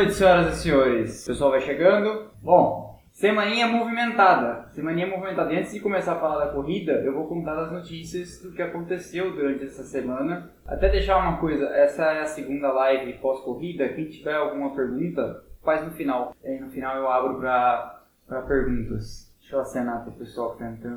Noite, senhoras e senhores. O pessoal vai chegando. Bom, semaninha movimentada. Semaninha movimentada. E antes de começar a falar da corrida, eu vou contar as notícias do que aconteceu durante essa semana. Até deixar uma coisa, essa é a segunda live pós-corrida. Quem tiver alguma pergunta, faz no final. E no final eu abro para perguntas. Deixa eu acenar para o pessoal que tá.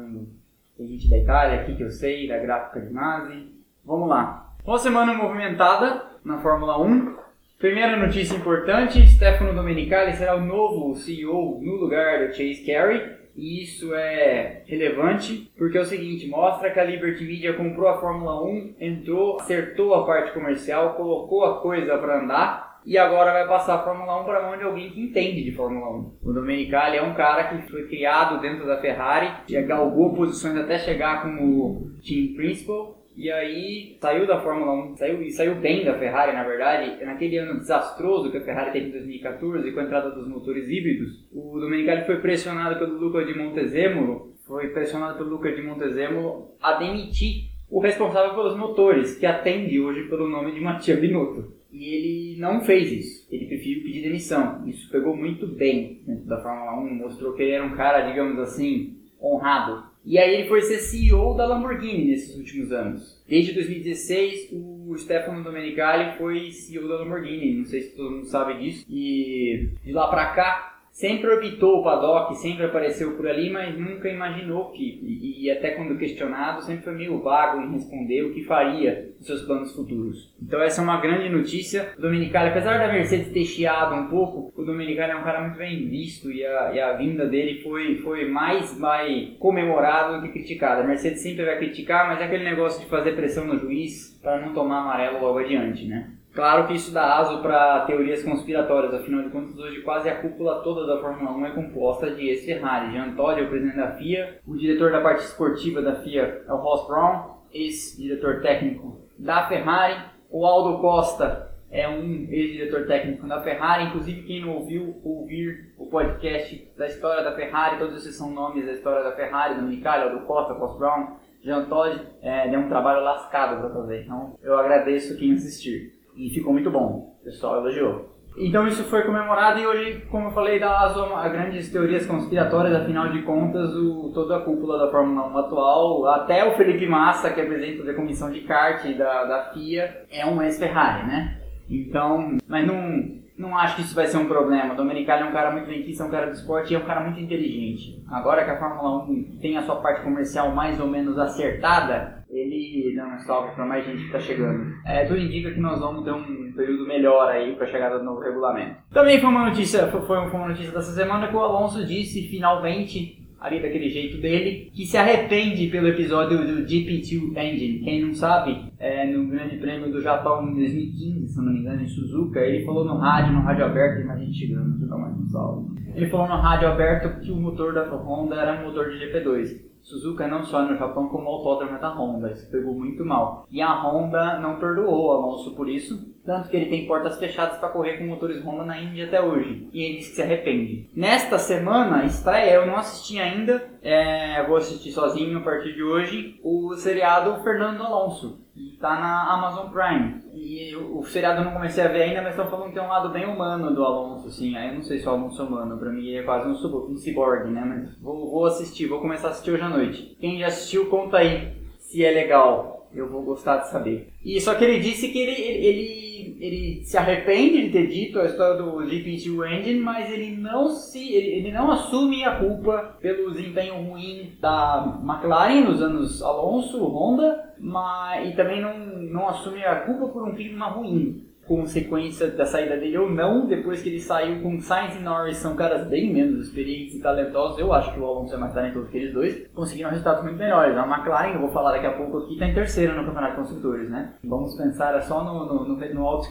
Tem gente da Itália aqui que eu sei, da gráfica de Masi. Vamos lá. Uma semana movimentada na Fórmula 1. Primeira notícia importante: Stefano Domenicali será o novo CEO no lugar do Chase Carey. E isso é relevante porque é o seguinte: mostra que a Liberty Media comprou a Fórmula 1, entrou, acertou a parte comercial, colocou a coisa para andar e agora vai passar a Fórmula 1 para mão de alguém que entende de Fórmula 1. O Domenicali é um cara que foi criado dentro da Ferrari, já galgou posições até chegar como team principal e aí saiu da Fórmula 1, saiu, e saiu bem da Ferrari, na verdade. Naquele ano desastroso que a Ferrari teve em 2014, com a entrada dos motores híbridos, o Domenicali foi pressionado pelo Luca de Montezemolo, foi pressionado pelo Luca de Montezemolo a demitir o responsável pelos motores, que atende hoje pelo nome de Mattia Binotto. E ele não fez isso. Ele preferiu pedir demissão. Isso pegou muito bem dentro da Fórmula 1, mostrou que ele era um cara, digamos assim, honrado e aí ele foi ser CEO da Lamborghini nesses últimos anos. Desde 2016, o Stefano Domenicali foi CEO da Lamborghini. Não sei se todo mundo sabe disso. E de lá pra cá, sempre orbitou o paddock, sempre apareceu por ali, mas nunca imaginou que, e, e, até quando questionado, sempre foi meio vago em responder o que faria nos seus planos futuros. Então essa é uma grande notícia. O Domenicali, apesar da Mercedes ter chiado um pouco, o Domenicali é um cara muito bem visto e a, e a vinda dele foi, foi mais, mais comemorada do que criticada. A Mercedes sempre vai criticar, mas é aquele negócio de fazer pressão no juiz para não tomar amarelo logo adiante, né? Claro que isso dá aso para teorias conspiratórias, afinal de contas, hoje quase a cúpula toda da Fórmula 1 é composta de ex-Ferrari. Jean Todt é o presidente da FIA, o diretor da parte esportiva da FIA é o Ross Brown, ex-diretor técnico da Ferrari, o Aldo Costa é um ex-diretor técnico da Ferrari, inclusive quem não ouviu ouvir o podcast da história da Ferrari, todos esses são nomes da história da Ferrari, Dominicali, Aldo Costa, Ross Brown, Jean Todt, é, deu um trabalho lascado para fazer, então eu agradeço quem assistir. E ficou muito bom. O pessoal elogiou. Então isso foi comemorado e hoje, como eu falei, dá aso a grandes teorias conspiratórias, afinal de contas, o, toda a cúpula da Fórmula 1 atual, até o Felipe Massa, que é presidente da comissão de kart da, da FIA, é um ex-Ferrari, né? Então, mas não, não acho que isso vai ser um problema. O Domenicali é um cara muito benquista, é um cara do esporte e é um cara muito inteligente. Agora que a Fórmula 1 tem a sua parte comercial mais ou menos acertada, ele dá um salve para mais gente que está chegando. É, tudo indica que nós vamos ter um período melhor aí para a chegada do novo regulamento. Também foi uma notícia, foi, uma notícia dessa semana que o Alonso disse finalmente ali daquele jeito dele, que se arrepende pelo episódio do GP2 Engine. Quem não sabe, é, no Grande Prêmio do Japão em 2015, se não me engano, em Suzuka, ele falou no rádio, no rádio aberto, gente chegando, dar mais um salve. Ele falou no rádio aberto que o motor da Honda era um motor de GP2. Suzuka não só no Japão como autódromo da Honda, isso pegou muito mal. E a Honda não perdoou o Alonso por isso, tanto que ele tem portas fechadas para correr com motores Honda na Índia até hoje. E ele que se arrepende. Nesta semana, estreia, eu não assisti ainda, é, vou assistir sozinho a partir de hoje, o seriado Fernando Alonso. Está na Amazon Prime. E o, seriado eu não comecei a ver ainda, mas estão falando que tem um lado bem humano do Alonso, assim. Aí eu não sei se o Alonso é humano, pra mim é quase um, um cyborg, né? Mas vou, vou assistir, vou começar a assistir hoje à noite. Quem já assistiu, conta aí se é legal. Eu vou gostar de saber. E só que ele disse que ele, ele, ele se arrepende de ter dito a história do GP2 Engine, mas ele não se ele, ele, não assume a culpa pelo desempenho ruim da McLaren nos anos Alonso, Honda, mas, e também não, não assume a culpa por um clima ruim consequência da saída dele ou não, depois que ele saiu com Sainz e Norris, são caras bem menos experientes e talentosos, eu acho que o Alonso é mais talentoso que eles dois, conseguiram resultados muito melhores. A McLaren, eu vou falar daqui a pouco aqui, está em terceiro no Campeonato de Construtores, né? Vamos pensar só no, no, no, no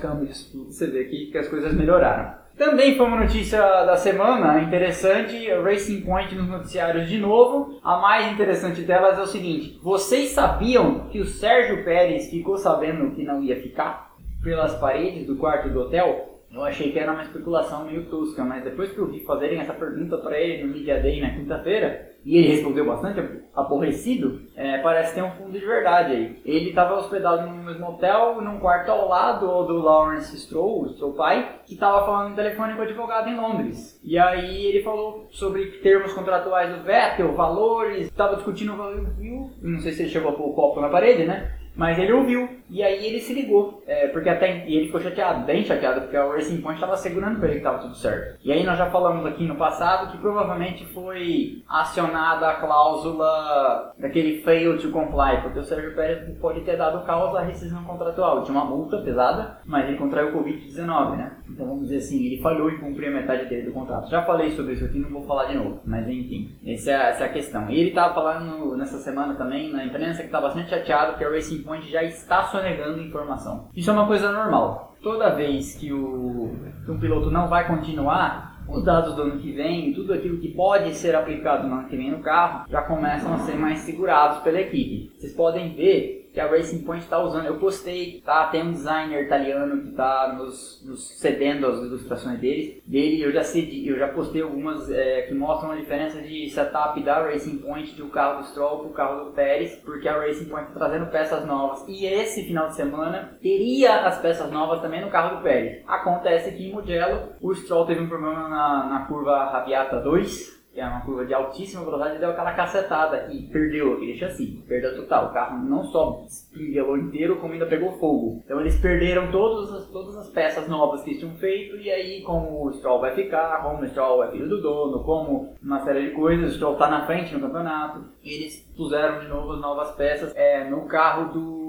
tudo, você vê que as coisas melhoraram. Também foi uma notícia da semana interessante, Racing Point nos noticiários de novo. A mais interessante delas é o seguinte: vocês sabiam que o Sérgio Pérez ficou sabendo que não ia ficar? Pelas paredes do quarto do hotel, eu achei que era uma especulação meio tosca, mas depois que eu vi fazerem essa pergunta para ele no Media Day na quinta-feira, e ele respondeu bastante aborrecido, é, parece ter um fundo de verdade aí. Ele estava hospedado no mesmo hotel, num quarto ao lado do Lawrence Stroll, seu pai, que estava falando no telefone com o advogado em Londres. E aí ele falou sobre termos contratuais do Vettel, valores, estava discutindo o valor, viu? Não sei se ele chegou a pôr o copo na parede, né? Mas ele ouviu, e aí ele se ligou, é, porque até e ele ficou chateado, bem chateado, porque a Racing Point estava segurando para ele que estava tudo certo. E aí nós já falamos aqui no passado que provavelmente foi acionada a cláusula daquele fail to comply, porque o Sérgio Pérez pode ter dado causa à rescisão contratual. Tinha uma multa pesada, mas ele contraiu o Covid-19, né? Então vamos dizer assim, ele falhou em cumprir a metade dele do contrato. Já falei sobre isso aqui, não vou falar de novo, mas enfim, essa é, essa é a questão. E ele estava falando nessa semana também na imprensa que estava bastante chateado que a Racing Point já está sonegando informação. Isso é uma coisa normal. Toda vez que, o, um piloto não vai continuar, os dados do ano que vem, tudo aquilo que pode ser aplicado no ano que vem no carro, já começam a ser mais segurados pela equipe. Vocês podem ver que a Racing Point está usando. Eu postei, tá? Tem um designer italiano que está nos, nos, cedendo as ilustrações dele. Dele eu já cedi, eu já postei algumas é, que mostram a diferença de setup da Racing Point do carro do Stroll para o carro do Pérez, porque a Racing Point está trazendo peças novas. E esse final de semana teria as peças novas também no carro do Pérez. Acontece que em Mugello o Stroll teve um problema na, na curva Rabiata 2 que é uma curva de altíssima velocidade, deu aquela cacetada e perdeu aquele chassi, perdeu total. O carro não só espinguelou inteiro, como ainda pegou fogo. Então eles perderam todas as, todas as peças novas que eles tinham feito, e aí, como o Stroll vai ficar, como o Stroll é filho do dono, como uma série de coisas, o Stroll está na frente no campeonato, eles puseram de novo as novas peças é, no carro do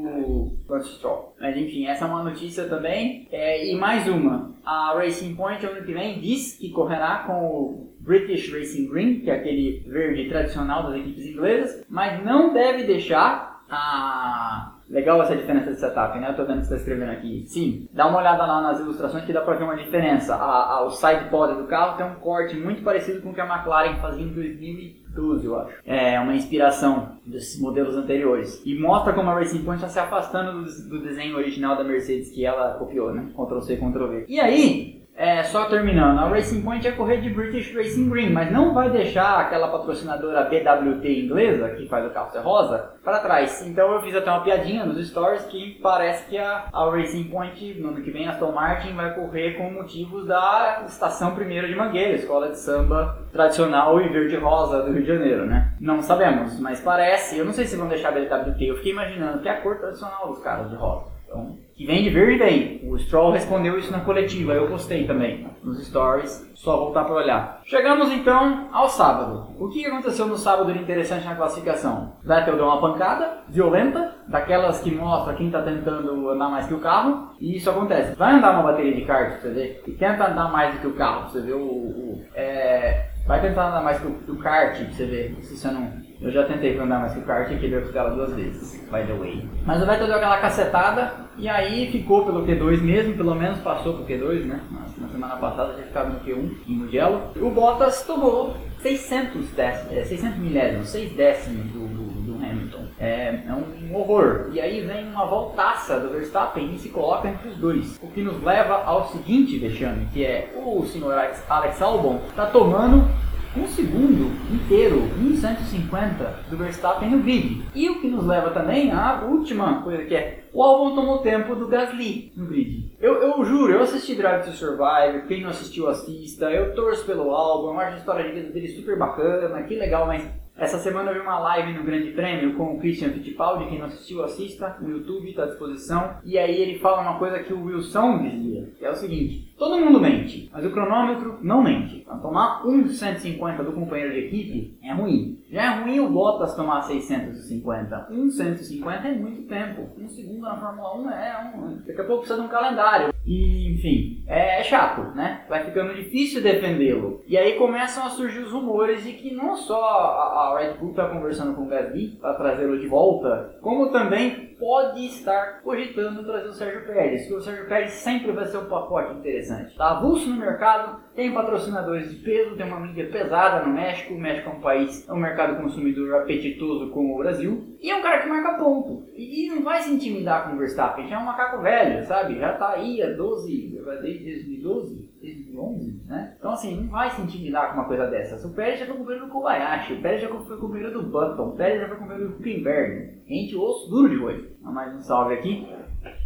Lance Stroll. Mas enfim, essa é uma notícia também. É, e mais uma, a Racing Point ano que vem diz que correrá com o British Racing Green, que é aquele verde tradicional das equipes inglesas, mas não deve deixar a. Legal essa diferença de setup, né? Eu tô vendo que você está escrevendo aqui. Sim, dá uma olhada lá nas ilustrações que dá pra ver uma diferença. A, a, o side pod do carro tem um corte muito parecido com o que a McLaren fazia em 2012, eu acho. É uma inspiração desses modelos anteriores. E mostra como a Racing Point está se afastando do, do desenho original da Mercedes que ela copiou, né? Ctrl C, Ctrl V. E aí, é, só terminando, a Racing Point ia correr de British Racing Green, mas não vai deixar aquela patrocinadora BWT inglesa, que faz o carro ser rosa, para trás. Então eu fiz até uma piadinha nos stories que parece que a, a Racing Point, no ano que vem, a Aston Martin vai correr com motivos da Estação Primeira de Mangueira, escola de samba tradicional e verde-rosa do Rio de Janeiro, né? Não sabemos, mas parece, eu não sei se vão deixar BWT, eu fiquei imaginando que é a cor tradicional dos caras de rosa. Então, que vem de verde vem. O Stroll respondeu isso na coletiva, eu postei também nos stories, só voltar para olhar. Chegamos então ao sábado. O que aconteceu no sábado de interessante na classificação? Vettel deu uma pancada violenta, daquelas que mostra quem está tentando andar mais que o carro, e isso acontece. Vai andar uma bateria de kart você ver, e tenta andar mais do que o carro, você ver o. o é, vai tentar andar mais que o, o kart, você ver se você não eu já tentei andar mais que o kart e quebrei a costela duas vezes, by the way. Mas o Vettel deu aquela cacetada e aí ficou pelo Q2 mesmo, pelo menos passou pro Q2, né? Na semana passada tinha ficado no Q1 em Mugello. O Bottas tomou 600 décimos, 600 milésimos, 6 décimos do, do, do Hamilton. É, é, um horror. E aí vem uma voltaça do Verstappen e se coloca entre os dois. O que nos leva ao seguinte vexame, que é o senhor Alex Albon está tomando um segundo inteiro, 1,150 do Verstappen no grid. E o que nos leva também à última coisa que é o Albon tomou tempo do Gasly no grid. Eu, eu juro, eu assisti Drive to Survive, quem não assistiu assista, eu torço pelo Albon, eu acho a história de vida dele super bacana, que legal, mas essa semana eu vi uma live no Grande Prêmio com o Christian Fittipaldi, quem não assistiu, assista, no YouTube, está à disposição. E aí ele fala uma coisa que o Wilson dizia, que é o seguinte, todo mundo mente, mas o cronômetro não mente. Então, tomar 1,150 do companheiro de equipe é ruim. Já é ruim o Bottas tomar 650. 1,150 é muito tempo. Um segundo na Fórmula 1 é um... Daqui a pouco precisa de um calendário. E, enfim, é, é chato, né? Vai ficando difícil defendê-lo. E aí começam a surgir os rumores de que não só a, a Red Bull está conversando com o Gasly para trazê-lo de volta, como também pode estar cogitando trazer o Sérgio Pérez, que o Sérgio Pérez sempre vai ser um pacote interessante. Está avulso no mercado, tem patrocinadores de peso, tem uma mídia pesada no México, o México é um país, é um mercado consumidor apetitoso como o Brasil, e é um cara que marca ponto. E, e não vai se intimidar com o Verstappen, já é um macaco velho, sabe? Já está aí há 12, desde 2012, 2011, né? Então, assim, não vai se intimidar com uma coisa dessas. O Pérez já foi companheiro do Kobayashi, o Pérez já foi companheiro do Button, o Pérez já foi companheiro do Huckenberg. Gente, osso duro de hoje. Mais um salve aqui.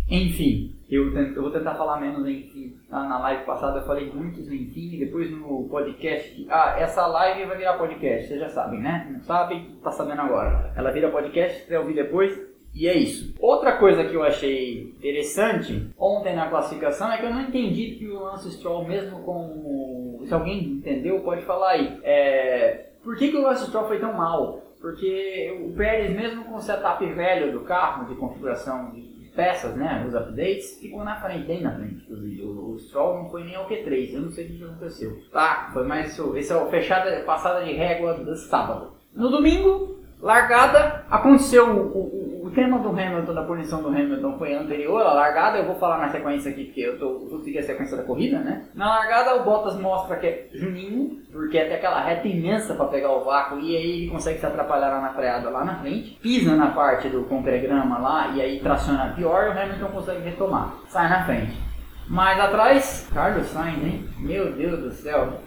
Enfim, eu, tento, eu, vou tentar falar menos enfim. Tá? Na live passada eu falei muitos enfim, depois no podcast. Ah, essa live vai virar podcast, vocês já sabem, né? Não sabem, tá sabendo agora. Ela vira podcast, você ouvir depois. E é isso. Outra coisa que eu achei interessante ontem na classificação é que eu não entendi que o Lance Stroll, mesmo com. Se alguém entendeu, pode falar aí. É... Por que, que o Lance Stroll foi tão mal? Porque o Pérez, mesmo com o setup velho do carro, de configuração de peças, né, os updates, ficou na frente, bem na frente. O, o Stroll não foi nem ao Q3, eu não sei o que aconteceu. Tá, foi mais isso. Esse é o fechada, passada de régua do sábado. No domingo, largada, aconteceu o, o o tema do Hamilton, da punição do Hamilton foi anterior à largada, eu vou falar na sequência aqui, porque eu tô, vou seguir a sequência da corrida, né? Na largada o Bottas mostra que é Juninho, porque até aquela reta imensa para pegar o vácuo, e aí ele consegue se atrapalhar lá na freada lá na frente, pisa na parte do concregrama lá, e aí traciona pior, e o Hamilton consegue retomar, sai na frente. Mais atrás, Carlos Sainz, hein? Meu Deus do céu.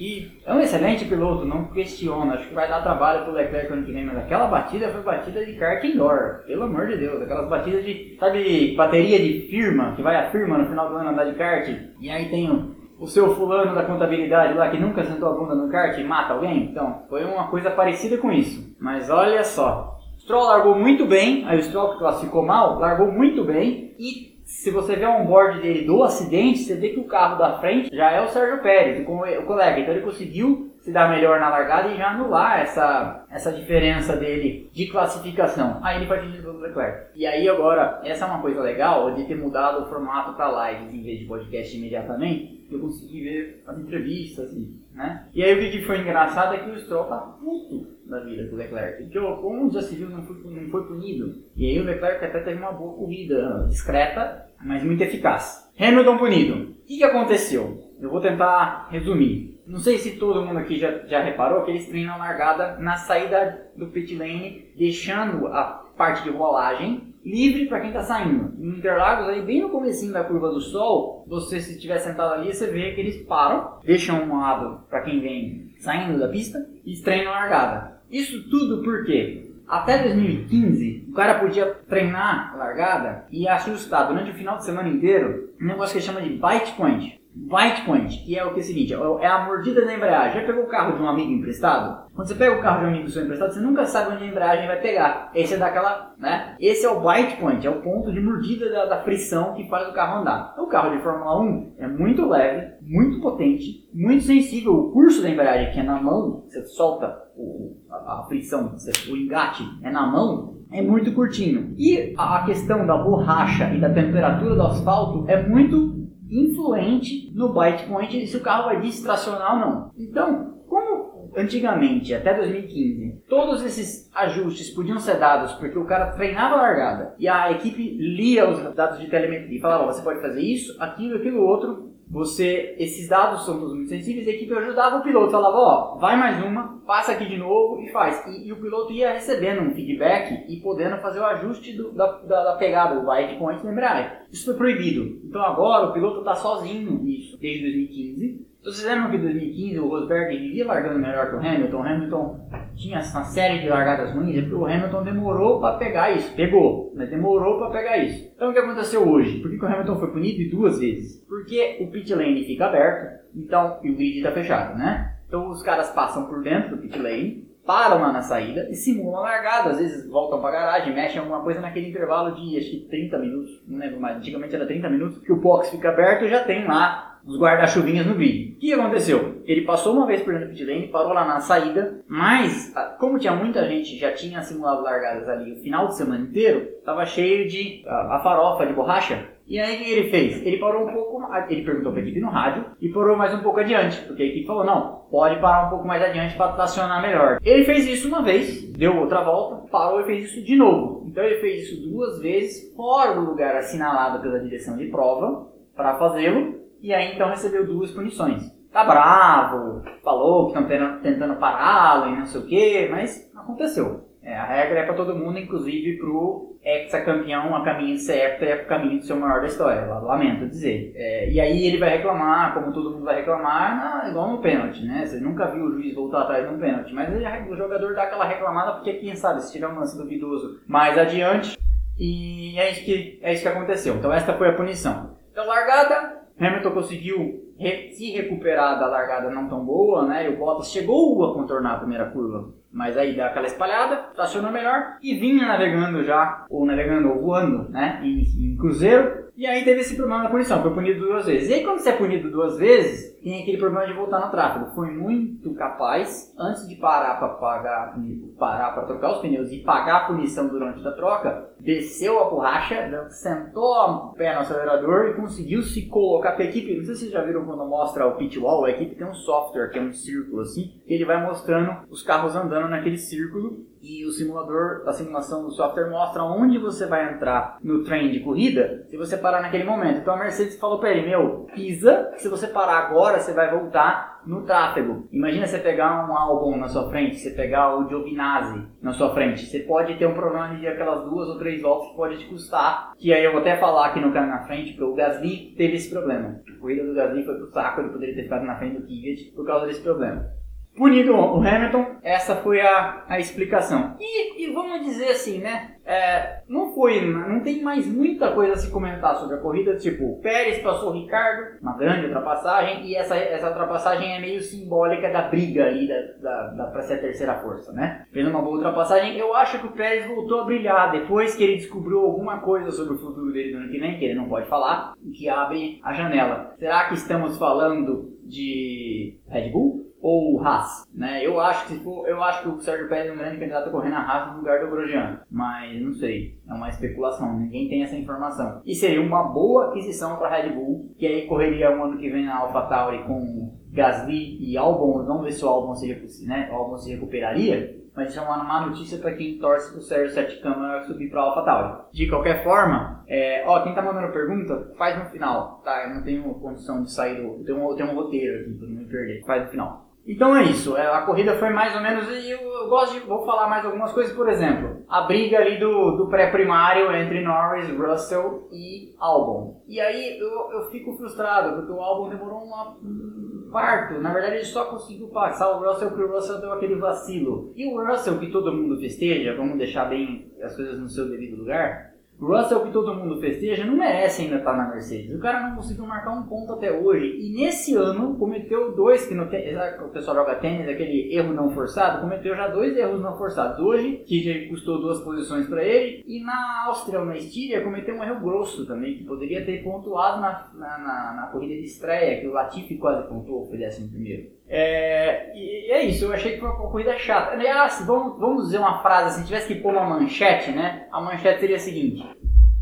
E é um excelente piloto, não questiono. Acho que vai dar trabalho pro Leclerc ano que vem, mas aquela batida foi batida de kart indoor. Pelo amor de Deus, aquelas batidas de, sabe, bateria de firma, que vai a firma no final do ano andar de kart. E aí tem o, o seu fulano da contabilidade lá que nunca sentou a bunda no kart e mata alguém. Então, foi uma coisa parecida com isso. Mas olha só, Stroll largou muito bem, aí o Stroll que classificou mal, largou muito bem e se você vê o onboard dele do acidente, você vê que o carro da frente já é o Sérgio Pérez, o colega. Então ele conseguiu se dar melhor na largada e já anular essa, essa diferença dele de classificação. Aí ele pode do Leclerc. E aí agora, essa é uma coisa legal de ter mudado o formato para lives em vez de podcast imediatamente. Eu consegui ver as entrevistas, né? E aí o que foi engraçado é que o Stroll tá puto da vida do Leclerc. Porque como já se viu, não foi, não foi punido. E aí o Leclerc até teve uma boa corrida, discreta, mas muito eficaz. Hamilton punido. O que, que aconteceu? Eu vou tentar resumir. Não sei se todo mundo aqui já, já reparou que eles treinam a largada na saída do pit lane, deixando a parte de rolagem livre para quem está saindo. Em Interlagos, aí bem no comecinho da curva do sol, você se estiver sentado ali, você vê que eles param, deixam um lado para quem vem saindo da pista e treinam a largada. Isso tudo porque até 2015 o cara podia treinar largada e ajustar durante o final de semana inteiro um negócio que chama de bite point. Bite point, que é o que é o seguinte, é a mordida da embreagem. Já pegou o carro de um amigo emprestado? Quando você pega o carro de um amigo seu emprestado, você nunca sabe onde a embreagem vai pegar. Esse é daquela, né? Esse é o bite point, é o ponto de mordida da, da fricção que faz o carro andar. O carro de Fórmula 1 é muito leve, muito potente, muito sensível. O curso da embreagem, que é na mão, você solta o, a, a fricção, o engate é na mão, é muito curtinho. E a questão da borracha e da temperatura do asfalto é muito influente no bite point se o carro vai distracionar ou não. Então, como antigamente, até 2015, todos esses ajustes podiam ser dados porque o cara treinava a largada e a equipe lia os dados de telemetria e falava: você pode fazer isso, aquilo, aquilo outro. Você, esses dados são muito sensíveis, a equipe ajudava o piloto, falava, ó, vai mais uma, passa aqui de novo e faz. E, e o piloto ia recebendo um feedback e podendo fazer o ajuste do, da, da, da, pegada, o bite point da embreagem. Isso foi proibido. Então agora o piloto está sozinho nisso, desde 2015. Vocês lembram que em 2015 o Rosberg vivia largando melhor que o Hamilton? O Hamilton tinha uma série de largadas ruins e o Hamilton demorou para pegar isso. Pegou, mas demorou para pegar isso. Então o que aconteceu hoje? Por que, que o Hamilton foi punido duas vezes? Porque o pit lane fica aberto, então, e o grid está fechado, né? Então os caras passam por dentro do pit lane, param lá na saída e simulam a largada. Às vezes voltam para garagem, mexem alguma coisa naquele intervalo de acho que 30 minutos, não lembro mais, antigamente era 30 minutos, que o box fica aberto e já tem lá os guarda-chuvinhas no vídeo. O que aconteceu? Ele passou uma vez por dentro do pit lane, parou lá na saída, mas ah, como tinha muita gente, já tinha simulado largadas ali o final de semana inteiro, estava cheio de a, ah, a farofa de borracha. E aí o que ele fez? Ele parou um pouco, ele perguntou para a equipe no rádio e parou mais um pouco adiante, porque a equipe falou, não, pode parar um pouco mais adiante para tracionar melhor. Ele fez isso uma vez, deu outra volta, parou e fez isso de novo. Então ele fez isso duas vezes fora do lugar assinalado pela direção de prova para fazê-lo e aí então recebeu duas punições. Tá bravo, falou que estão tentando pará-lo e não sei o que, mas aconteceu. É, a regra é para todo mundo, inclusive pro ex-campeão a caminho de hepta e a caminho de ser o maior da história. Lamento dizer. É, e aí ele vai reclamar, como todo mundo vai reclamar, na, igual no pênalti, né? Você nunca viu o juiz voltar atrás no pênalti, mas ele, o jogador dá aquela reclamada porque quem sabe se tiver um lance duvidoso mais adiante. E é isso que, é isso que aconteceu. Então esta foi a punição. Então largada, Hamilton conseguiu re se recuperar da largada não tão boa, né? E o Bottas chegou a contornar a primeira curva, mas aí dá aquela espalhada, estacionou melhor e vinha navegando já, ou navegando ou voando, né? Em, em cruzeiro. E aí teve esse problema na punição, foi punido duas vezes. E aí quando você é punido duas vezes, tem aquele problema de voltar no tráfego. Foi muito capaz, antes de parar para pagar, parar para trocar os pneus e pagar a punição durante a troca, desceu a borracha, sentou o pé no acelerador e conseguiu se colocar. Porque a equipe, não sei se vocês já viram quando mostra o pit wall, a equipe tem um software que é um círculo assim, que ele vai mostrando os carros andando naquele círculo e o simulador, a simulação do software mostra onde você vai entrar no trem de corrida se você parar naquele momento. Então a Mercedes falou para ele, meu, pisa, se você parar agora você vai voltar no tráfego. Imagina você pegar um álbum na sua frente, você pegar o Giovinazzi na sua frente, você pode ter um problema de aquelas duas ou três voltas que pode te custar, que aí eu vou até falar aqui no canal na frente, porque o Gasly teve esse problema. A corrida do Gasly foi pro saco, ele poderia ter ficado na frente do Kvyat por causa desse problema. Punido o Hamilton, essa foi a, a explicação. E, e vamos dizer assim, né? É, não foi, não tem mais muita coisa a se comentar sobre a corrida. Tipo, Pérez passou o Ricardo, uma grande ultrapassagem, e essa, essa ultrapassagem é meio simbólica da briga ali da, da, da para ser a terceira força, né? Fez uma boa ultrapassagem. Eu acho que o Pérez voltou a brilhar depois que ele descobriu alguma coisa sobre o futuro dele no ano que vem, que ele não pode falar, que abre a janela. Será que estamos falando de Red Bull? Ou Haas, né? Eu acho que for, eu acho que o Sérgio Pérez é um grande candidato a correr na Haas no lugar do Grosjean, mas não sei, é uma especulação, ninguém tem essa informação. E seria uma boa aquisição para a Red Bull, que aí correria o ano que vem na AlphaTauri com Gasly e Albon, vamos ver se o Albon se, né, o Albon se recuperaria, mas isso é uma má notícia para quem torce pro Sérgio Sete Câmara subir para AlphaTauri. De qualquer forma, é, ó, quem tá mandando pergunta, faz no final, tá? Eu não tenho condição de sair do. Eu tenho, um roteiro aqui para não me perder. Faz no final. Então é isso, é, a corrida foi mais ou menos. E eu gosto de. Vou falar mais algumas coisas, por exemplo, a briga ali do, do pré-primário entre Norris, Russell e Albon. E aí eu, eu fico frustrado, porque o Albon demorou um parto. Na verdade, ele só conseguiu passar o Russell porque o Russell deu aquele vacilo. E o Russell, que todo mundo festeja, vamos deixar bem as coisas no seu devido lugar, Russell, que todo mundo festeja, não merece ainda estar na Mercedes. O cara não conseguiu marcar um ponto até hoje. E nesse ano cometeu dois, que no o pessoal joga tênis, aquele erro não forçado, cometeu já dois erros não forçados. Hoje, que já custou duas posições para ele. E na Áustria ou na Estíria, cometeu um erro grosso também, que poderia ter pontuado na, na, na, na corrida de estreia, que o Latifi quase pontuou, foi décimo primeiro. É, e é isso, eu achei que foi uma corrida chata. Aliás, vamos, vamos dizer uma frase, se tivesse que pôr uma manchete, né? A manchete seria a seguinte: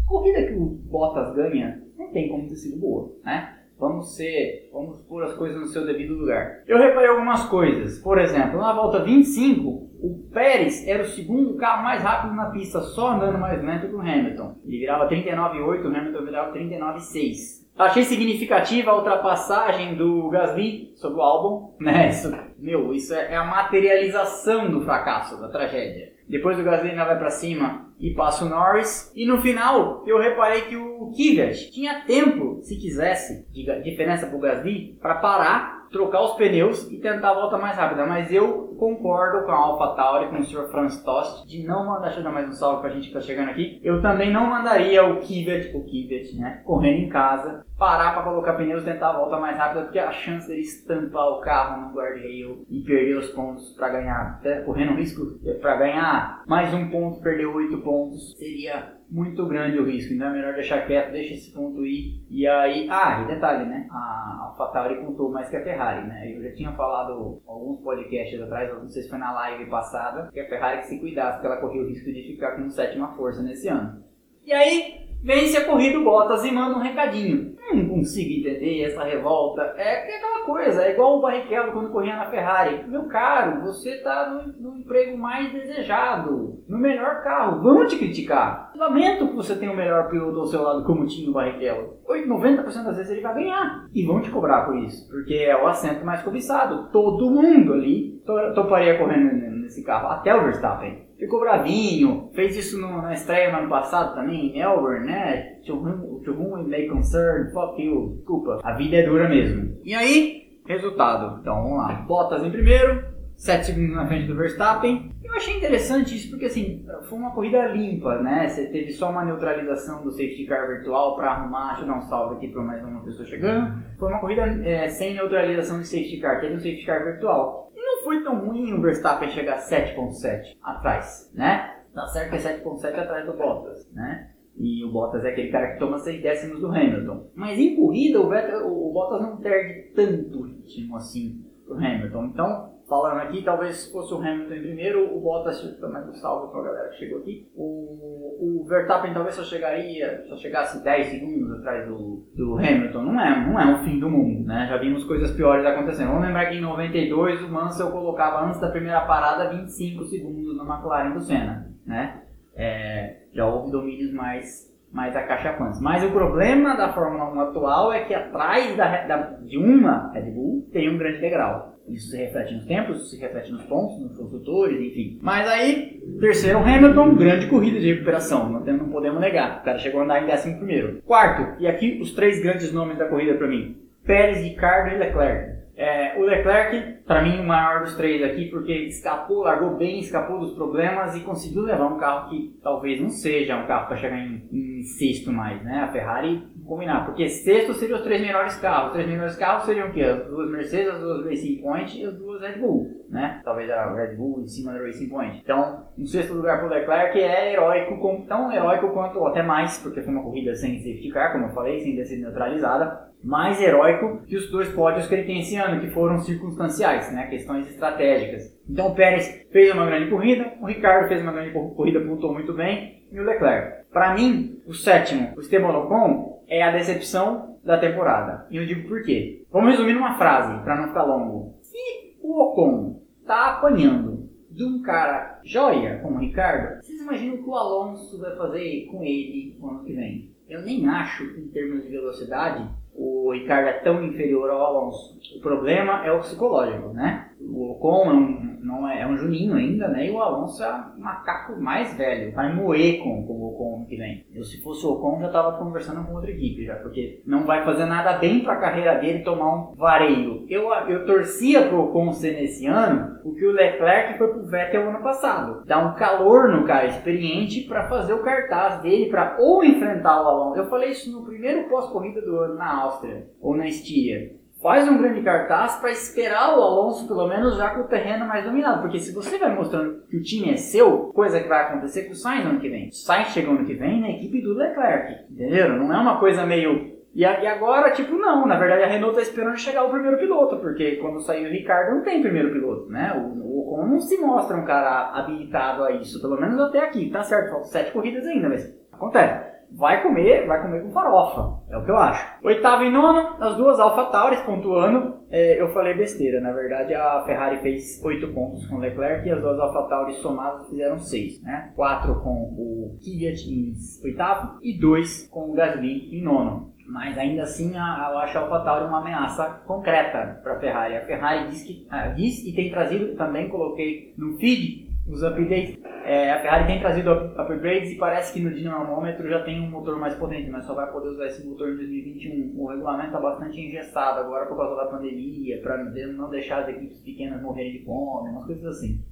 corrida que o Bottas ganha não tem como ter sido boa, né? Vamos ser, vamos pôr as coisas no seu devido lugar. Eu reparei algumas coisas. Por exemplo, na volta 25, o Pérez era o segundo carro mais rápido na pista, só andando mais lento que o Hamilton. Ele virava 39,8, o Hamilton virava 39,6. Achei significativa a ultrapassagem do Gasly sobre o álbum, né? Isso, meu, isso é, é a materialização do fracasso, da tragédia. Depois o Gasly ainda vai para cima e passa o Norris. E no final, eu reparei que o Kvyat tinha tempo, se quisesse, de diferença para o Gasly, para parar trocar os pneus e tentar a volta mais rápida. Mas eu concordo com a AlphaTauri, com o Sr. Franz Tost, de não mandar, deixa mais um salve pra gente que tá chegando aqui. Eu também não mandaria o Kvyat, o Kvyat, né, correndo em casa, parar para colocar pneus e tentar a volta mais rápida, porque a chance dele estampar o carro no guardrail e perder os pontos para ganhar, até correndo risco para ganhar mais um ponto, perder oito pontos, seria muito grande o risco, então é melhor deixar quieto, deixa esse ponto ir. E aí, ah, e detalhe, né? A AlphaTauri contou mais que a Ferrari, né? Eu já tinha falado alguns podcasts atrás, não sei se foi na live passada, que a Ferrari que se cuidasse, porque ela corria o risco de ficar com sétima força nesse ano. E aí, vence a corrida o Bottas e manda um recadinho não consigo entender essa revolta. É, é aquela coisa, é igual o Barrichello quando corria na Ferrari. Meu caro, você está no, no, emprego mais desejado, no melhor carro. Vamos te criticar. Lamento que você tenha o melhor piloto ao seu lado, como tinha o Barrichello. 90% das vezes ele vai ganhar. E vão te cobrar por isso, porque é o assento mais cobiçado. Todo mundo ali toparia correndo nesse carro, até o Verstappen. Ficou bravinho, fez isso no, na estreia no ano passado também, em Melbourne, né? To whom, to may concern, fuck you, desculpa. A vida é dura mesmo. E aí, resultado. Então vamos lá. Bottas em primeiro, 7 segundos na frente do Verstappen. Eu achei interessante isso porque assim, foi uma corrida limpa, né? Você teve só uma neutralização do safety car virtual para arrumar, deixa eu dar um salve aqui para mais uma pessoa chegando. Foi uma corrida é, sem neutralização de safety car, teve um safety car virtual. Foi tão ruim o Verstappen chegar 7.7 atrás, né? Tá certo que é 7.7 atrás do Bottas, né? E o Bottas é aquele cara que toma 6 décimos do Hamilton. Mas em corrida o, Vettel, o Bottas não perde tanto ritmo assim pro Hamilton. Então, falando aqui, talvez fosse o Hamilton em primeiro, o Bottas também um salve para a galera que chegou aqui. O, o Verstappen talvez só chegaria, só chegasse 10 segundos atrás do, do Hamilton. Não é, não é o fim do mundo, né? Já vimos coisas piores acontecendo. Vamos lembrar que em 92 o Mansell colocava antes da primeira parada 25 segundos na McLaren do Senna, né? É, já houve domínios mais mais acachapantes. Mas o problema da Fórmula 1 atual é que atrás da, da, de uma Red Bull tem um grande degrau. Isso se reflete nos tempos, isso se reflete nos pontos, nos construtores, enfim. Mas aí, terceiro, Hamilton, grande corrida de recuperação, não, podemos negar. O cara chegou a andar em décimo primeiro. Quarto, e aqui os três grandes nomes da corrida para mim: Pérez, Ricardo e Leclerc. É, o Leclerc, para mim, o maior dos três aqui, porque escapou, largou bem, escapou dos problemas e conseguiu levar um carro que talvez não seja um carro para chegar em, em, sexto mais, né? A Ferrari combinar, porque sexto seriam os três melhores carros. Os três melhores carros seriam o quê? As duas Mercedes, as duas Racing Point e as duas Red Bull, né? Talvez a Red Bull em cima da Racing Point. Então, um sexto lugar para o Leclerc é heróico, tão heróico quanto, até mais, porque foi uma corrida sem safety car, como eu falei, sem descer neutralizada mais heróico que os dois pódios que ele tem esse ano, que foram circunstanciais, né? questões estratégicas. Então o Pérez fez uma grande corrida, o Ricardo fez uma grande corrida, pontuou muito bem, e o Leclerc. Para mim, o sétimo, o Esteban Ocon, é a decepção da temporada. E eu digo por quê. Vamos resumir numa frase, para não ficar longo. Se o Ocon tá apanhando de um cara joia como o Ricardo, vocês imaginam o que o Alonso vai fazer com ele no ano que vem? Eu nem acho, em termos de velocidade, o Ricardo é tão inferior ao Alonso. O problema é o psicológico, né? O Ocon é um, não é, é um Juninho ainda, né? E o Alonso é um macaco mais velho. Vai moer com, com o Ocon que vem. Eu, se fosse o Ocon, já estava conversando com outra equipe já, porque não vai fazer nada bem para a carreira dele tomar um vareio. Eu, eu torcia pro Ocon ser nesse ano o que o Leclerc foi pro Vettel ano passado. Dá um calor no cara experiente para fazer o cartaz dele, para ou enfrentar o Alonso. Eu falei isso no primeiro pós-corrida do ano na Áustria, ou na Estíria faz um grande cartaz para esperar o Alonso, pelo menos, já com o terreno mais dominado. Porque se você vai mostrando que o time é seu, coisa que vai acontecer com o Sainz ano que vem. O Sainz chega ano que vem na equipe do Leclerc, entenderam? Não é uma coisa meio... E, agora, tipo, não. Na verdade, a Renault tá esperando chegar o primeiro piloto, porque quando sair o Ricardo não tem primeiro piloto, né? O Ocon não se mostra um cara habilitado a isso, pelo menos até aqui. Tá certo, faltam sete corridas ainda, mas acontece vai comer, vai comer com farofa. É o que eu acho. Oitavo e nono, as duas AlphaTauris pontuando. É, eu falei besteira, na verdade a Ferrari fez 8 pontos com Leclerc e as duas AlphaTauris somadas fizeram 6, né? 4 com o Kvyat em oitavo e 2 com o Gasly em nono. Mas ainda assim, a, eu acho a AlphaTauri uma ameaça concreta para a Ferrari. A Ferrari diz, que, ah, diz e tem trazido, também coloquei no feed, os updates. É, a Ferrari tem trazido upgrades e parece que no dinamômetro já tem um motor mais potente, mas só vai poder usar esse motor em 2021. O regulamento está bastante engessado agora por causa da pandemia, para não deixar as equipes pequenas morrerem de fome, umas coisas assim.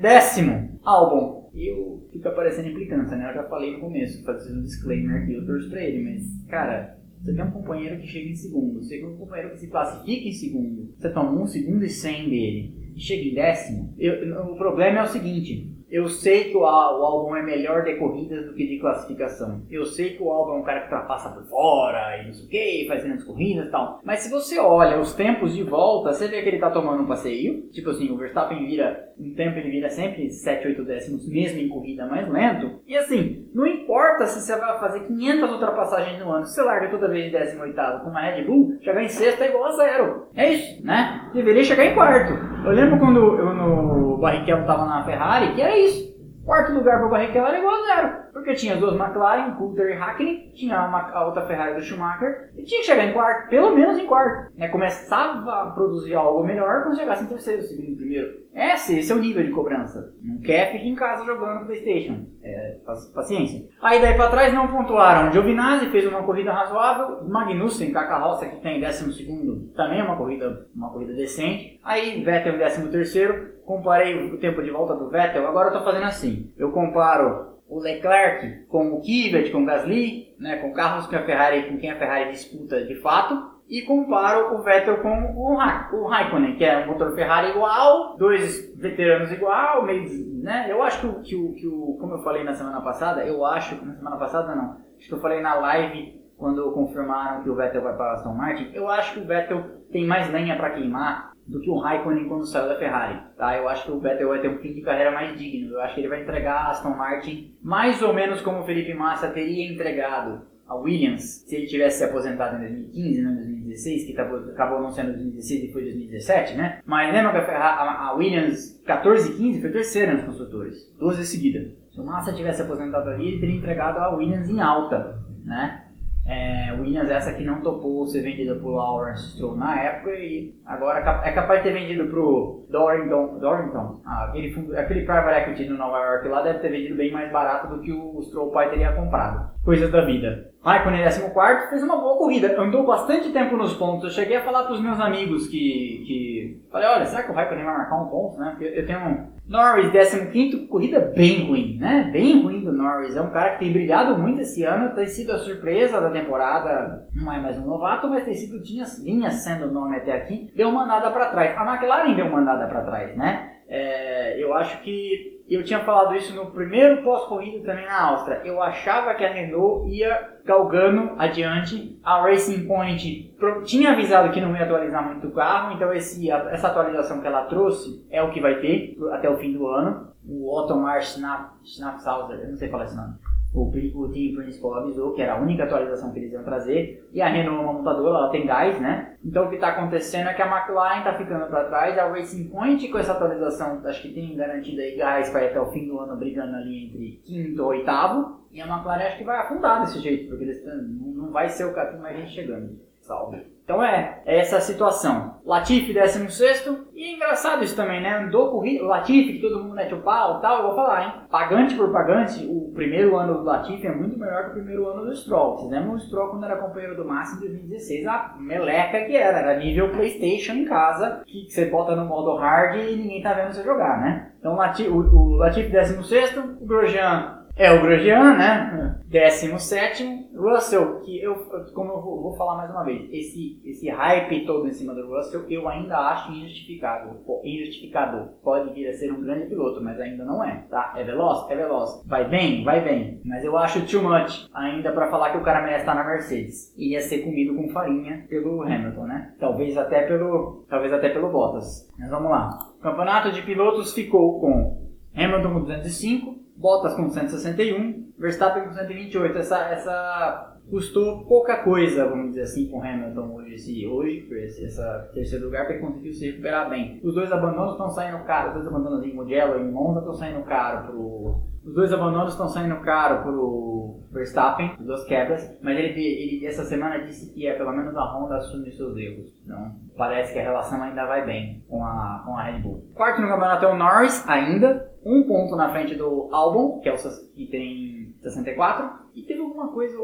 Décimo, álbum. Eu fico aparecendo implicância, né? Eu já falei no começo, fazendo um disclaimer aqui, eu torço pra ele, mas, cara, você tem um companheiro que chega em segundo, você tem um companheiro que se classifica em segundo, você toma um segundo e cem dele. Chega em décimo, eu, o problema é o seguinte: eu sei que o, álbum é melhor de corridas do que de classificação. Eu sei que o álbum é um cara que ultrapassa por fora e não sei o que, faz grandes corridas e tal. Mas se você olha os tempos de volta, você vê que ele tá tomando um passeio. Tipo assim, o Verstappen vira, um tempo ele vira sempre 7, 8 décimos, mesmo em corrida mais lento. E assim, não importa se você vai fazer 500 ultrapassagens no ano, se você larga toda vez de 18 com uma Red Bull, chegar em sexto é igual a zero. É isso, né? Deveria chegar em quarto. Eu lembro quando eu no Barrichello tava na Ferrari, que era isso. Quarto lugar para o Barrichello era igual a zero, porque tinha duas McLaren, Coulter e Hackney, tinha uma, a outra Ferrari do Schumacher, e tinha que chegar em quarto, pelo menos em quarto. Né? Começava a produzir algo melhor quando chegasse em terceiro, segundo, primeiro. É, esse é o nível de cobrança. Não quer, fica em casa jogando Playstation. É, paciência. Aí daí pra trás não pontuaram. Giovinazzi fez uma corrida razoável. Magnussen com a carroça que tem 12 também é uma corrida, uma corrida decente. Aí Vettel em 13 Comparei o tempo de volta do Vettel. Agora eu tô fazendo assim. Eu comparo o Leclerc com o Kvyat, com o Gasly, né, com carros que a Ferrari, com quem a Ferrari disputa de fato e comparo o Vettel com o, Ra o Raikkonen, que é um motor Ferrari igual, dois veteranos igual, meio, né? Eu acho que o, que o, que o, como eu falei na semana passada, eu acho, na semana passada não, acho que eu falei na live quando confirmaram que o Vettel vai para Aston Martin, eu acho que o Vettel tem mais lenha para queimar do que o Raikkonen quando saiu da Ferrari, tá? Eu acho que o Vettel vai ter um fim de carreira mais digno. Eu acho que ele vai entregar a Aston Martin mais ou menos como o Felipe Massa teria entregado a Williams se ele tivesse se aposentado em 2015, não em 2016, que acabou não sendo 2016 e foi 2017, né? Mas lembra que a, a Williams 14 e 15 foi terceira nos construtores, 12 seguida. Se o Massa tivesse aposentado ali, ele teria entregado a Williams em alta, né? É, Williams essa que não topou ser vendida por Lawrence Stroll na época e agora é capaz de ter vendido pro Dorrington, Dorrington ah, aquele, fundo, aquele private equity no Nova York lá deve ter vendido bem mais barato do que o Stroll pai teria comprado. Coisas da vida. Raikkonen em 14 fez uma boa corrida, andou bastante tempo nos pontos. Eu cheguei a falar para os meus amigos que, que. Falei, olha, será que o Raikkonen vai marcar um ponto? Né? Porque eu tenho um Norris 15, corrida bem ruim, né? Bem ruim do Norris. É um cara que tem brilhado muito esse ano, tem sido a surpresa da temporada. Não é mais um novato, mas tem sido, tinha, vinha sendo o nome até aqui. Deu uma andada para trás. A McLaren deu uma andada para trás, né? É, eu acho que eu tinha falado isso no primeiro pós-corrida também na Áustria. Eu achava que a Renault ia galgando adiante. A Racing Point tinha avisado que não ia atualizar muito o carro, então esse, essa atualização que ela trouxe é o que vai ter até o fim do ano. O Ottomar Schnapshauser, eu não sei é esse nome o, o time principal avisou que era a única atualização que eles iam trazer. E a Renault é uma montadora, ela tem gás, né? Então o que está acontecendo é que a McLaren está ficando para trás, a Racing Point com essa atualização, acho que tem garantido aí gás para ir até o fim do ano brigando ali entre quinto e oitavo. E a McLaren acho que vai afundar desse jeito, porque eles, não vai ser o capim mais gente chegando. Salve. Então é, é essa situação. Latifi 16 e é engraçado isso também, né? Andou corrida, Latifi, que todo mundo mete o pau e tal, eu vou falar, hein? Pagante por pagante, o primeiro ano do Latifi é muito melhor que o primeiro ano do Stroll. Lembram o Stroll quando era companheiro do Massa em 2016? A meleca que era, era nível Playstation em casa, que você bota no modo hard e ninguém tá vendo você jogar, né? Então o, o Latifi 16 o Grosjean é o Grosjean, né? 17 Russell, que eu, como eu vou, falar mais uma vez, esse, esse hype todo em cima do Russell eu ainda acho injustificável, injustificado. Pode vir a ser um grande piloto, mas ainda não é, tá? É veloz? É veloz. Vai bem? Vai bem. Mas eu acho too much ainda para falar que o cara merece estar na Mercedes. Ia ser comido com farinha pelo Hamilton, né? Talvez até pelo, talvez até pelo Bottas. Mas vamos lá. O campeonato de pilotos ficou com Hamilton com 205, Bottas com 161, Verstappen com 128. Essa, essa custou pouca coisa, vamos dizer assim, com Hamilton hoje, esse, hoje esse essa terceiro lugar, porque conseguiu se recuperar bem. Os dois abandonos estão saindo caro, os dois abandonos em Mugello e em Monza estão saindo caro pro... Os dois abandonos estão saindo caro pro Verstappen, as duas quebras, mas ele, ele essa semana disse que é pelo menos a Honda assume seus erros. Então parece que a relação ainda vai bem com a, com a Red Bull. Quarto no campeonato é o Norris, ainda, um ponto na frente do Albon, que, é o, que tem 64, e teve alguma coisa,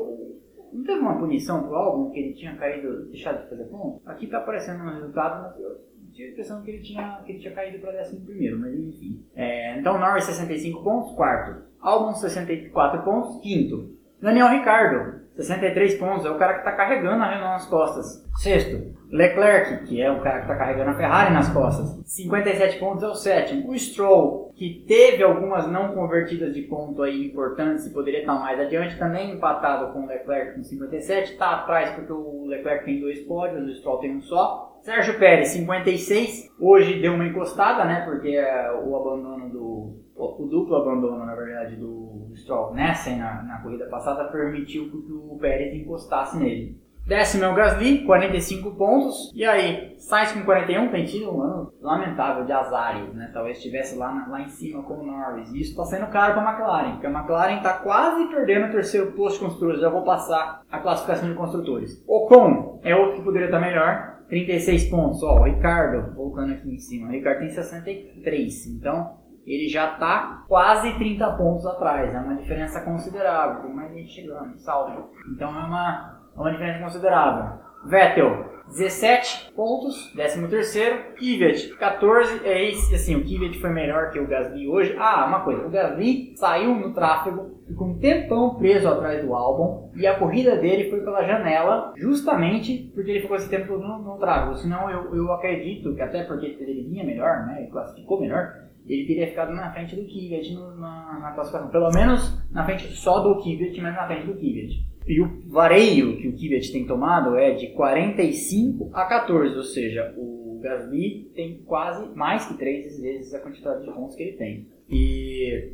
não teve uma punição pro Albon, que ele tinha caído, deixado de fazer ponto? Aqui tá aparecendo um resultado, mas eu tive a impressão que ele tinha, que ele tinha caído para 11 primeiro, mas enfim. É, então Norris 65 pontos, quarto. Albon 64 pontos, quinto. Daniel Ricardo, 63 pontos, é o cara que está carregando a Renault nas costas. Sexto, Leclerc, que é o cara que está carregando a Ferrari nas costas. 57 pontos é o sétimo. O Stroll, que teve algumas não convertidas de ponto aí importantes e poderia estar mais adiante, também empatado com o Leclerc com 57. Está atrás porque o Leclerc tem dois pódios, o Stroll tem um só. Sérgio Pérez, 56. Hoje deu uma encostada, né? Porque é o abandono do. O duplo abandono, na verdade, do Stroll nessa na, na corrida passada permitiu que o Pérez encostasse nele. Décimo é o Gasly, 45 pontos. E aí, Sainz com 41 tem tido um ano lamentável de azares, né? Talvez estivesse lá, lá em cima com o Norris. E isso está sendo caro para a McLaren, porque a McLaren está quase perdendo o terceiro posto de construtores. Já vou passar a classificação de construtores. Ocon é outro que poderia estar melhor. 36 pontos. Ó, o Ricardo, voltando aqui em cima, o Ricardo tem 63. Então, ele já está quase 30 pontos atrás. É uma diferença considerável. Tem mais gente chegando, salvo. Então, é uma, é uma diferença considerável. Vettel, 17 pontos, 13 terceiro, Kvyat 14, é esse, assim, o Kvyat foi melhor que o Gasly hoje. Ah, uma coisa, o Gasly saiu no tráfego, ficou um tempão preso atrás do álbum e a corrida dele foi pela janela, justamente porque ele ficou esse tempo todo no, no tráfego. Senão eu, eu acredito que até porque ele vinha melhor, né, ele classificou melhor, ele teria ficado na frente do Kvyat na, na classificação. Pelo menos na frente só do Kvyat, mas na frente do Kvyat. E o vareio que o Kvyat tem tomado é de 45 a 14, ou seja, o Gasly tem quase mais que 3 vezes a quantidade de pontos que ele tem. E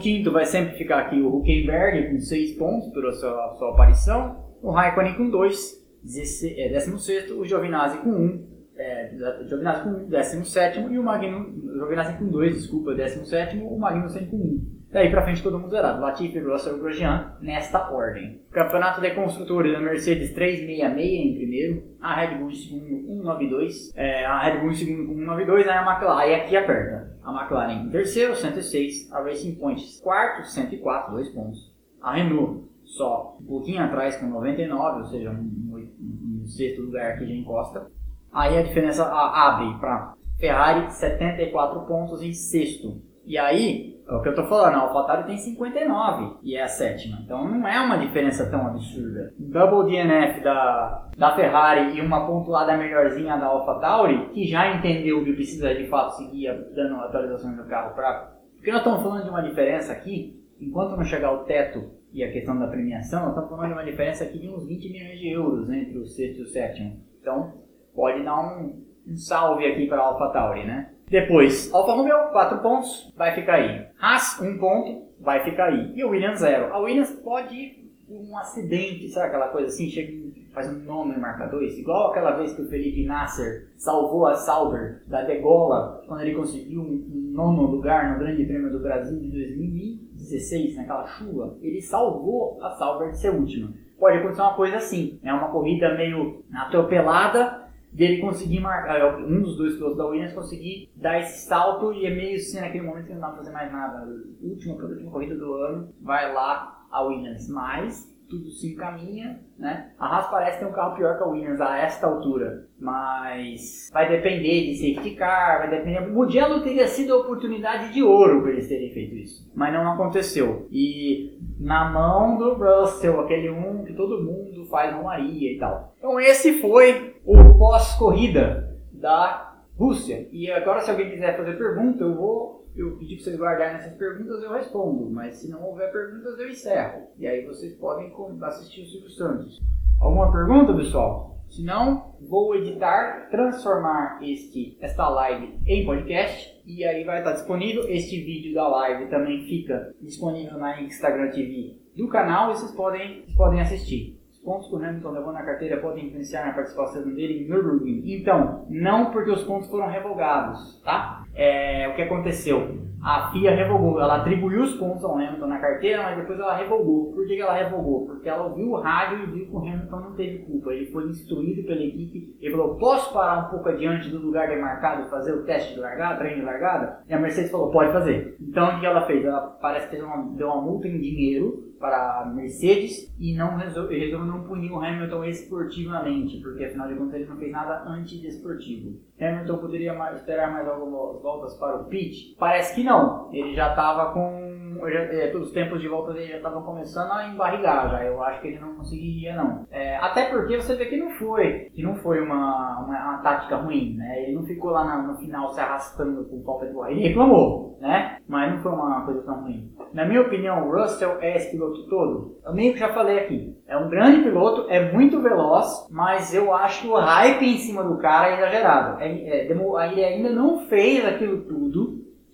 15 vai sempre ficar aqui o Huckenberg com 6 pontos pela sua, sua aparição, o Raikkonen com 2, 16 o Giovinazzi com 1, é, Giovinazzi com 1, 17 e o Magnussen, Giovinazzi com 2, desculpa, 17 o Magnussen com 1. Daí pra frente todo mundo zerado. Latifi, Russell e Grosjean nesta ordem. Campeonato de Construtores da Mercedes 366 em primeiro. A Red Bull em segundo 192. É, a Red Bull em segundo com 192. Aí a McLaren. Aqui aperta. A McLaren em terceiro, 106. A Racing Point quarto, 104, 2 pontos. A Renault só um pouquinho atrás com 99, ou seja, um, um, um sexto lugar que já encosta. Aí a diferença abre para Ferrari 74 pontos em sexto. E aí é o que eu tô falando, a AlphaTauri tem 59 e é a sétima. Então não é uma diferença tão absurda. Double DNF da, da Ferrari e uma pontuada melhorzinha da AlphaTauri, que já entendeu que precisa de fato seguir dando atualizações no carro para. Porque nós estamos falando de uma diferença aqui, enquanto não chegar o teto e a questão da premiação, nós estamos falando de uma diferença aqui de uns 20 milhões de euros né, entre o sexto e o sétimo. Então pode dar um, um salve aqui para a AlphaTauri, né? Depois, Alfa Romeo, 4 pontos, vai ficar aí. Haas, 1 ponto, vai ficar aí. E o Williams, 0. A Williams pode ir um acidente, sabe aquela coisa assim, chega faz um nome no marcador, igual aquela vez que o Felipe Nasser salvou a Sauber da degola quando ele conseguiu um nono lugar no Grande Prêmio do Brasil de 2016, naquela chuva, ele salvou a Sauber de ser última. Pode acontecer uma coisa assim, é uma corrida meio atropelada, dele conseguir marcar, um dos dois pilotos da Williams conseguir dar esse salto e é meio assim naquele momento que não dá pra fazer mais nada. Última, última corrida do ano, vai lá a Williams, mas tudo se encaminha, né? A Haas parece ter um carro pior que a Williams a esta altura, mas vai depender de safety car, vai depender. O Mugello teria sido a oportunidade de ouro para eles terem feito isso, mas não aconteceu. E na mão do Russell, aquele um que todo mundo faz romaria e tal. Então esse foi o pós-corrida da Rússia. E agora se alguém quiser fazer pergunta, eu vou eu pedi para vocês guardarem essas perguntas, eu respondo. Mas se não houver perguntas, eu encerro. E aí vocês podem assistir o Silvio Santos. Alguma pergunta, pessoal? Se não, vou editar, transformar este, esta live em podcast e aí vai estar disponível. Este vídeo da live também fica disponível na Instagram TV do canal e vocês podem, vocês podem assistir pontos que o Hamilton levou na carteira podem influenciar na participação dele em Nürburgring? Então, não porque os pontos foram revogados, tá? É, o que aconteceu? A FIA revogou, ela atribuiu os pontos ao Hamilton na carteira, mas depois ela revogou. Por que ela revogou? Porque ela ouviu o rádio e viu que o Hamilton não teve culpa. Ele foi instruído pela equipe, ele falou, posso parar um pouco adiante do lugar demarcado e fazer o teste de largada, treino de largada? E a Mercedes falou, pode fazer. Então o que ela fez? Ela parece que deu uma, deu uma multa em dinheiro para Mercedes e não resolveu não punir o Hamilton esportivamente, porque afinal de contas ele não fez nada antidesportivo. Hamilton poderia mais, esperar mais algumas voltas para o pit? Parece que não. Ele já estava com. Já, é, os tempos de volta dele já estavam começando a embarrigar já. Eu acho que ele não conseguiria, não. É, até porque você vê que não foi. Que não foi uma, uma, uma tática ruim, né? Ele não ficou lá no, no final se arrastando com falta de bola. Ele reclamou, né? Mas não foi uma coisa tão ruim. Na minha opinião, o Russell é esse piloto todo. Eu meio que já falei aqui. É um grande piloto, é muito veloz, mas eu acho que o hype em cima do cara é exagerado. É, é, ele ainda não fez aquilo tudo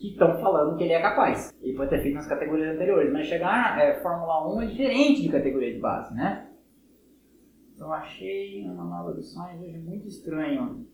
que estão falando que ele é capaz. Ele pode ter feito nas categorias anteriores, mas chegar é, Fórmula 1 é diferente de categoria de base, né? Então achei uma manobra do Sainz hoje muito estranho.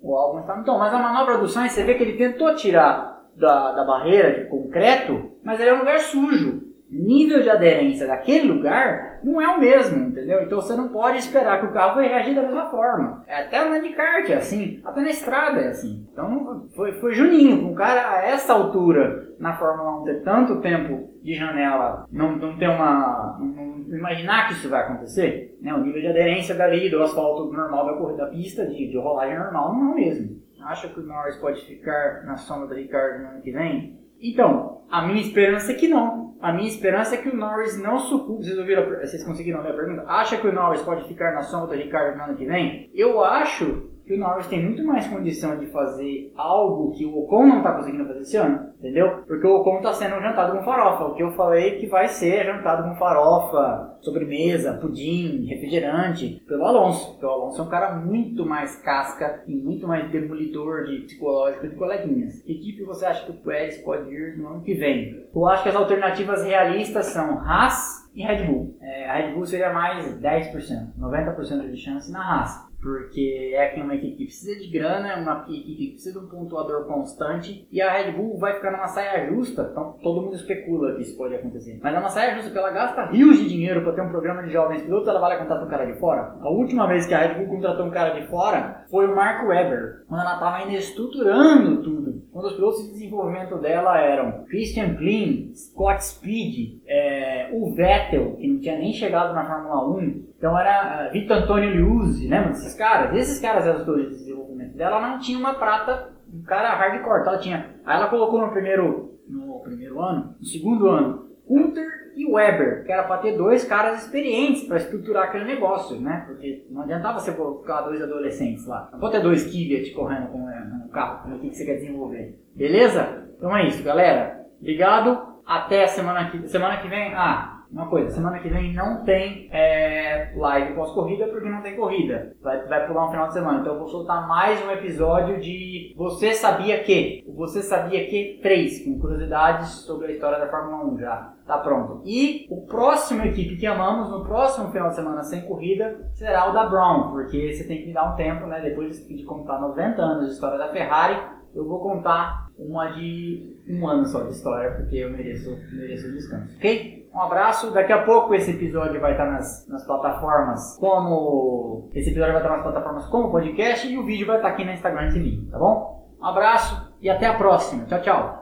O álbum está... Então, mas a manobra do Sainz, você vê que ele tentou tirar da, da barreira de concreto, mas ele é um lugar sujo. Nível de aderência daquele lugar não é o mesmo, entendeu? Então você não pode esperar que o carro vai reagir da mesma forma. É até na de kart é assim, até na estrada é assim. Então foi, foi Juninho, um cara a essa altura na Fórmula 1 ter tanto tempo de janela, não, não ter uma. Não, imaginar que isso vai acontecer, né? O nível de aderência dali do asfalto normal da corrida da pista, de, de rolagem normal, não é o mesmo. Acha que o Norris pode ficar na sombra do Ricardo no ano que vem? Então, a minha esperança é que não. A minha esperança é que o Norris não sucumba. Vocês ouviram? Vocês conseguiram ver a pergunta? Acha que o Norris pode ficar na sombra do Ricardo no ano que vem? Eu acho que o Norris tem muito mais condição de fazer algo que o Ocon não está conseguindo fazer esse ano, entendeu? Porque o Ocon está sendo jantado com farofa, o que eu falei que vai ser jantado com farofa, sobremesa, pudim, refrigerante, pelo Alonso. Porque o Alonso é um cara muito mais casca e muito mais demolidor de psicológico de coleguinhas. Que equipe você acha que o Pérez pode ir no ano que vem? Eu acho que as alternativas realistas são Haas e Red Bull. É, a Red Bull seria mais 10%, 90% de chance na Haas porque é uma equipe que precisa de grana, é uma equipe que precisa de um pontuador constante e a Red Bull vai ficar numa saia justa, então todo mundo especula que isso pode acontecer. Mas é uma saia justa porque ela gasta rios de dinheiro para ter um programa de jovens pilotos, ela vai contratar um cara de fora. A última vez que a Red Bull contratou um cara de fora foi o Mark Webber, quando ela estava ainda estruturando tudo. Quando os pilotos de desenvolvimento dela eram Christian Klein, Scott Speed, é, o Vettel, que não tinha nem chegado na Fórmula 1, então era uh, Vitor Antônio Liuzzi, lembra desses caras? Esses caras eram os dois de desenvolvimento dela, não tinha uma prata, um cara hardcore, ela tinha. Aí ela colocou no primeiro, no primeiro ano, no segundo ano, Coulter e Weber, que era para ter dois caras experientes para estruturar aquele negócio, né? Porque não adiantava você colocar dois adolescentes lá. Não pode ter dois Kvyat correndo com um carro, o que você quer desenvolver. Beleza? Então é isso, galera. Obrigado. Até semana que, semana que vem. Ah, uma coisa, semana que vem não tem é, live pós-corrida porque não tem corrida. Vai, vai pular um final de semana. Então eu vou soltar mais um episódio de Você Sabia Que? Você Sabia Que 3, com curiosidades sobre a história da Fórmula 1 já. Tá pronto. E o próximo equipe que amamos, no próximo final de semana sem corrida, será o da Brown, porque você tem que me dar um tempo, né? Depois de contar 90 anos de história da Ferrari, eu vou contar uma de um ano só de história, porque eu mereço, mereço descanso. Ok? Um abraço. Daqui a pouco esse episódio vai estar nas, nas plataformas como. Esse episódio vai estar nas plataformas como podcast e o vídeo vai estar aqui na Instagram TV, tá bom? Um abraço e até a próxima. Tchau, tchau.